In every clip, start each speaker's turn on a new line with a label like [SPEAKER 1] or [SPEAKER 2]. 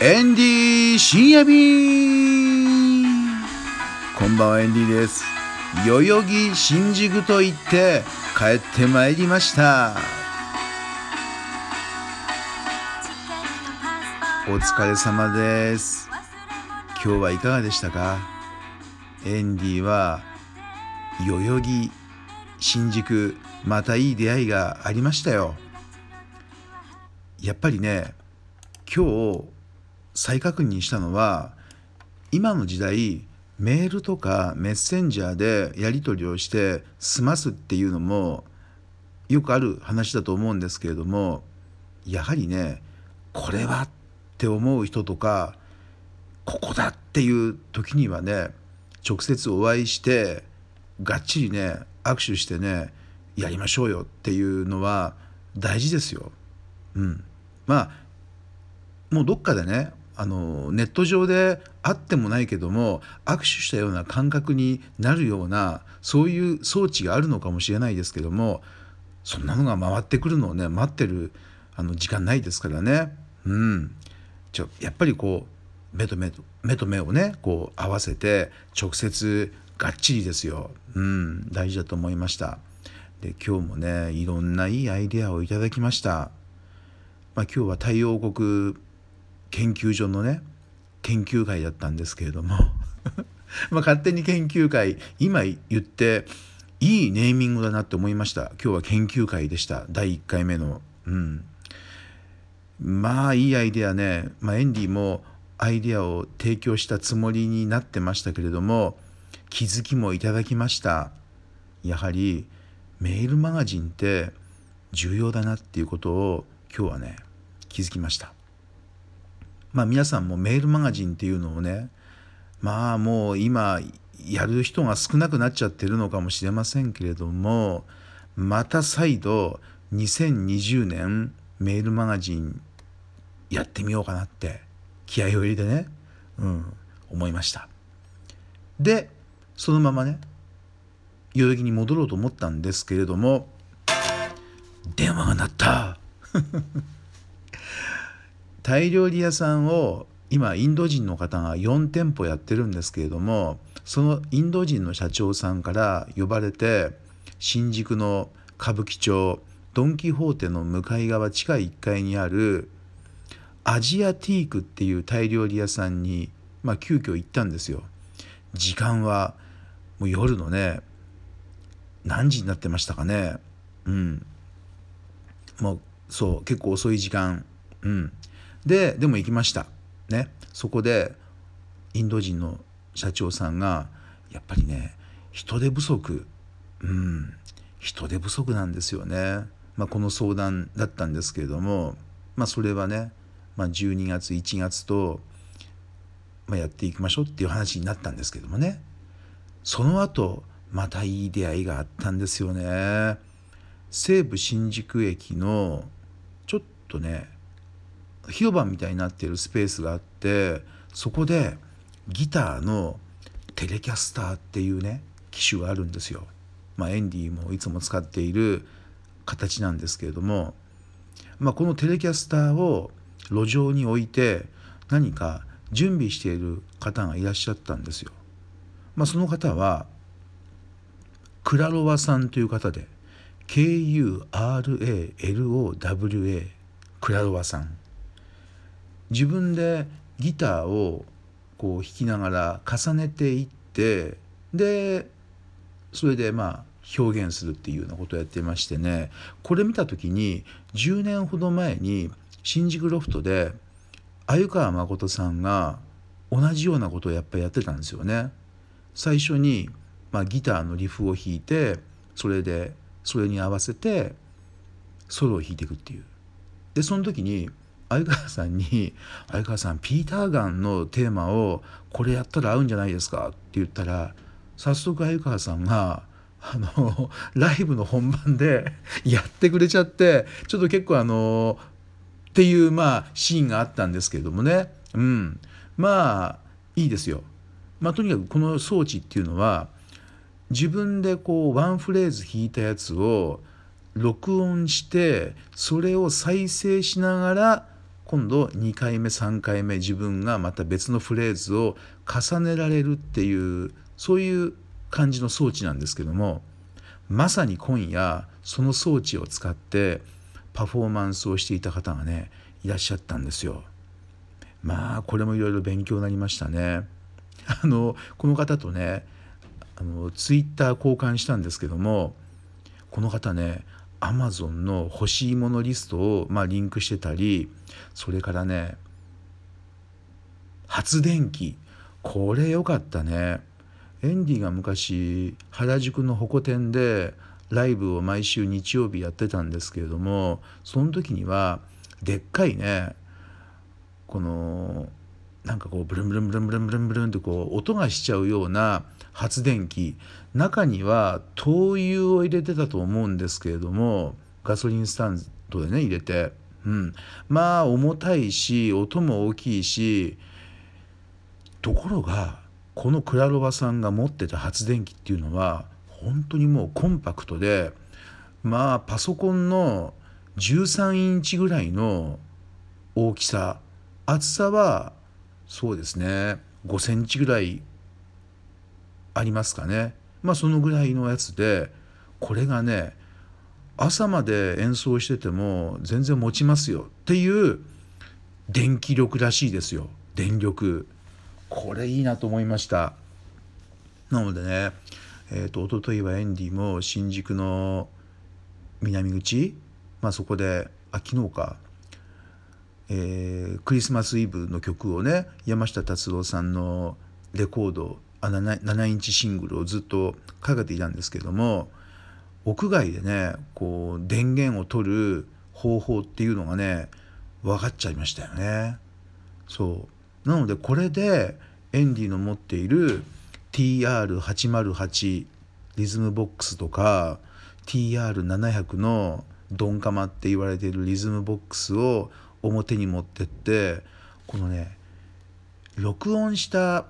[SPEAKER 1] エンディー深夜便。こんばんはエンディーです。代々木新宿と言って帰ってまいりました。お疲れ様です。今日はいかがでしたか？エンディーは代々木新宿またいい出会いがありましたよ。やっぱりね今日再確認したのは今の時代メールとかメッセンジャーでやり取りをして済ますっていうのもよくある話だと思うんですけれどもやはりねこれはって思う人とかここだっていう時にはね直接お会いしてがっちりね握手してねやりましょうよっていうのは大事ですよ。うん、まあもうどっかでねあのネット上であってもないけども握手したような感覚になるようなそういう装置があるのかもしれないですけどもそんなのが回ってくるのをね待ってるあの時間ないですからね。うん、ちょやっぱりこう目と目と目と目をねこう合わせて直接がっちりですよ。うん、大事だと思いました。で今日もねいろんないいアイデアをいただきました。まあ、今日は太陽国研究所のね研究会だったんですけれども。ま勝手に研究会今言っていいネーミングだなって思いました。今日は研究会でした。第1回目の。うん。まあいいアイデアね、まあ、エンディもアイデアを提供したつもりになってましたけれども気づきもいただきました。やはりメールマガジンって重要だなっていうことを今日はね気づきました。まあ皆さんもメールマガジンっていうのをねまあもう今やる人が少なくなっちゃってるのかもしれませんけれどもまた再度2020年メールマガジンやってみようかなって気合を入れてね、うん、思いました。でそのままね代々木に戻ろうと思ったんですけれども電話が鳴った。タイ料理屋さんを今インド人の方が4店舗やってるんですけれどもそのインド人の社長さんから呼ばれて新宿の歌舞伎町ドン・キホーテの向かい側地下1階にあるアジアティークっていうタイ料理屋さんに、まあ、急遽行ったんですよ。時間はもう夜のね何時になってましたかね。うん。もうそう結構遅い時間。うん。ででも行きました。ね。そこでインド人の社長さんがやっぱりね人手不足。うん。人手不足なんですよね、まあ、この相談だったんですけれども、まあ、それはね、まあ、12月1月と、まあ、やっていきましょうっていう話になったんですけどもね。その後またいい出会いがあったんですよね。西武新宿駅のちょっとね広場みたいになっているスペースがあってそこでギターのテレキャスターっていうね機種があるんですよ。まあ、エンディもいつも使っている形なんですけれども、まあ、このテレキャスターを路上に置いて何か準備している方がいらっしゃったんですよ。まあ、その方はクラロワさんという方で KURALOWA クラロワさん自分でギターをこう弾きながら重ねていってでそれでまあ表現するっていうようなことをやってましてねこれ見た時に10年ほど前に新宿ロフトで鮎川誠さんが同じようなことをやっぱりやってたんですよね。最初に、まあ、ギターのリフを弾いてそれでそれに合わせてソロを弾いていくっていう。でその時に相川さんに「相川さんピーター・ガンのテーマをこれやったら合うんじゃないですか」って言ったら早速相川さんがあのライブの本番で やってくれちゃってちょっと結構あのっていうまあシーンがあったんですけれどもね。うん。まあいいですよ。まあ、とにかくこの装置っていうのは自分でこうワンフレーズ弾いたやつを録音してそれを再生しながら今度2回目3回目自分がまた別のフレーズを重ねられるっていうそういう感じの装置なんですけどもまさに今夜その装置を使ってパフォーマンスをしていた方がねいらっしゃったんですよ。まあこれもいろいろ勉強になりましたね。あのこの方とねあのツイッター交換したんですけどもこの方ねアマゾンの欲しいものリストを、まあ、リンクしてたりそれからね発電機。これ良かったね。エンディが昔原宿のホコ天でライブを毎週日曜日やってたんですけれどもその時にはでっかいねこのなんかこうブルンブルンブルンブルンブルンブルンってこう音がしちゃうような発電機中には灯油を入れてたと思うんですけれどもガソリンスタンドでね入れて、うん、まあ重たいし音も大きいしところがこのクラロワさんが持ってた発電機っていうのは本当にもうコンパクトでまあパソコンの13インチぐらいの大きさ。厚さはそうですね。5センチぐらいありますかね。まあそのぐらいのやつでこれがね朝まで演奏してても全然持ちますよ。っていう電気力らしいですよ。電力。これいいなと思いました。なのでねえーと、一昨日はエンディも新宿の南口、まあ、そこであ昨日か、えー、クリスマスイブの曲をね山下達郎さんのレコードあ 7, 7インチシングルをずっとかけていたんですけども屋外でねこう電源を取る方法っていうのがね分かっちゃいましたよね。そうなのでこれでエンディの持っている TR808 リズムボックスとか TR700 のドンカマって言われているリズムボックスを表に持ってってこのね録音した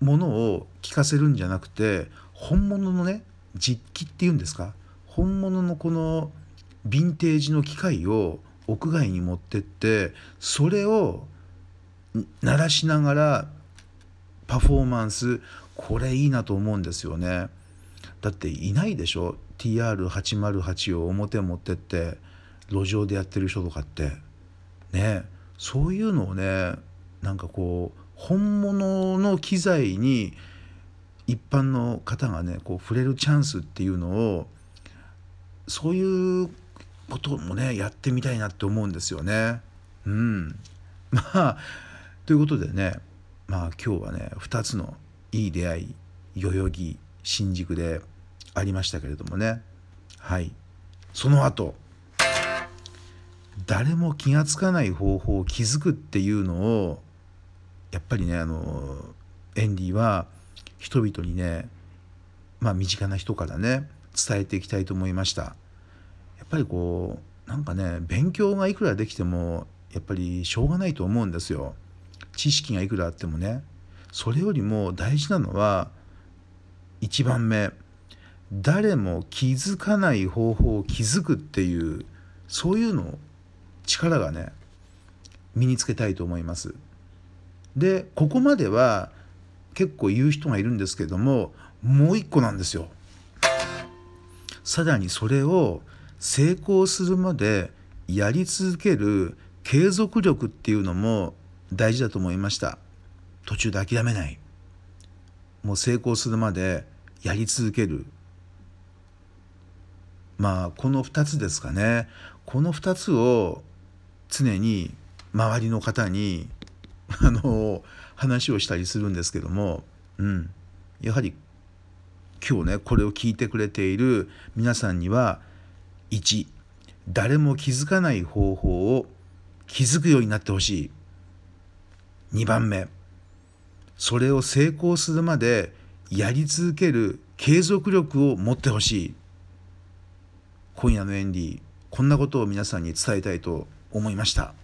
[SPEAKER 1] ものを聞かせるんじゃなくて本物のね実機っていうんですか？本物のこのヴィンテージの機械を屋外に持ってってそれを鳴らしながらパフォーマンスこれいいなと思うんですよね。だっていないでしょ？TR808 を表持ってって路上でやってる人とかって。ねそういうのをねなんかこう本物の機材に一般の方がねこう触れるチャンスっていうのをそういうこともねやってみたいなって思うんですよね。うん、まあということでねまあ今日はね2つのいい出会い代々木新宿でありましたけれどもね。はい。その後誰も気が付かない方法を気づくっていうのをやっぱりねあのエンディは人々にねまあ身近な人からね伝えていきたいと思いました。やっぱりこうなんかね勉強がいくらできてもやっぱりしょうがないと思うんですよ。知識がいくらあってもね。それよりも大事なのは1番目。誰も気づかない方法を気づくっていうそういうのを力がね身につけたいと思います。でここまでは結構言う人がいるんですけどももう一個なんですよ。さらにそれを成功するまでやり続ける継続力っていうのも大事だと思いました。途中で諦めないもう成功するまでやり続けるまあこの2つですかねこの2つを常に周りの方に あの話をしたりするんですけども、うん、やはり今日ねこれを聞いてくれている皆さんには1誰も気づかない方法を気づくようになってほしい。2番目それを成功するまでやり続ける継続力を持ってほしい。今夜のエンディこんなことを皆さんに伝えたいと思いました。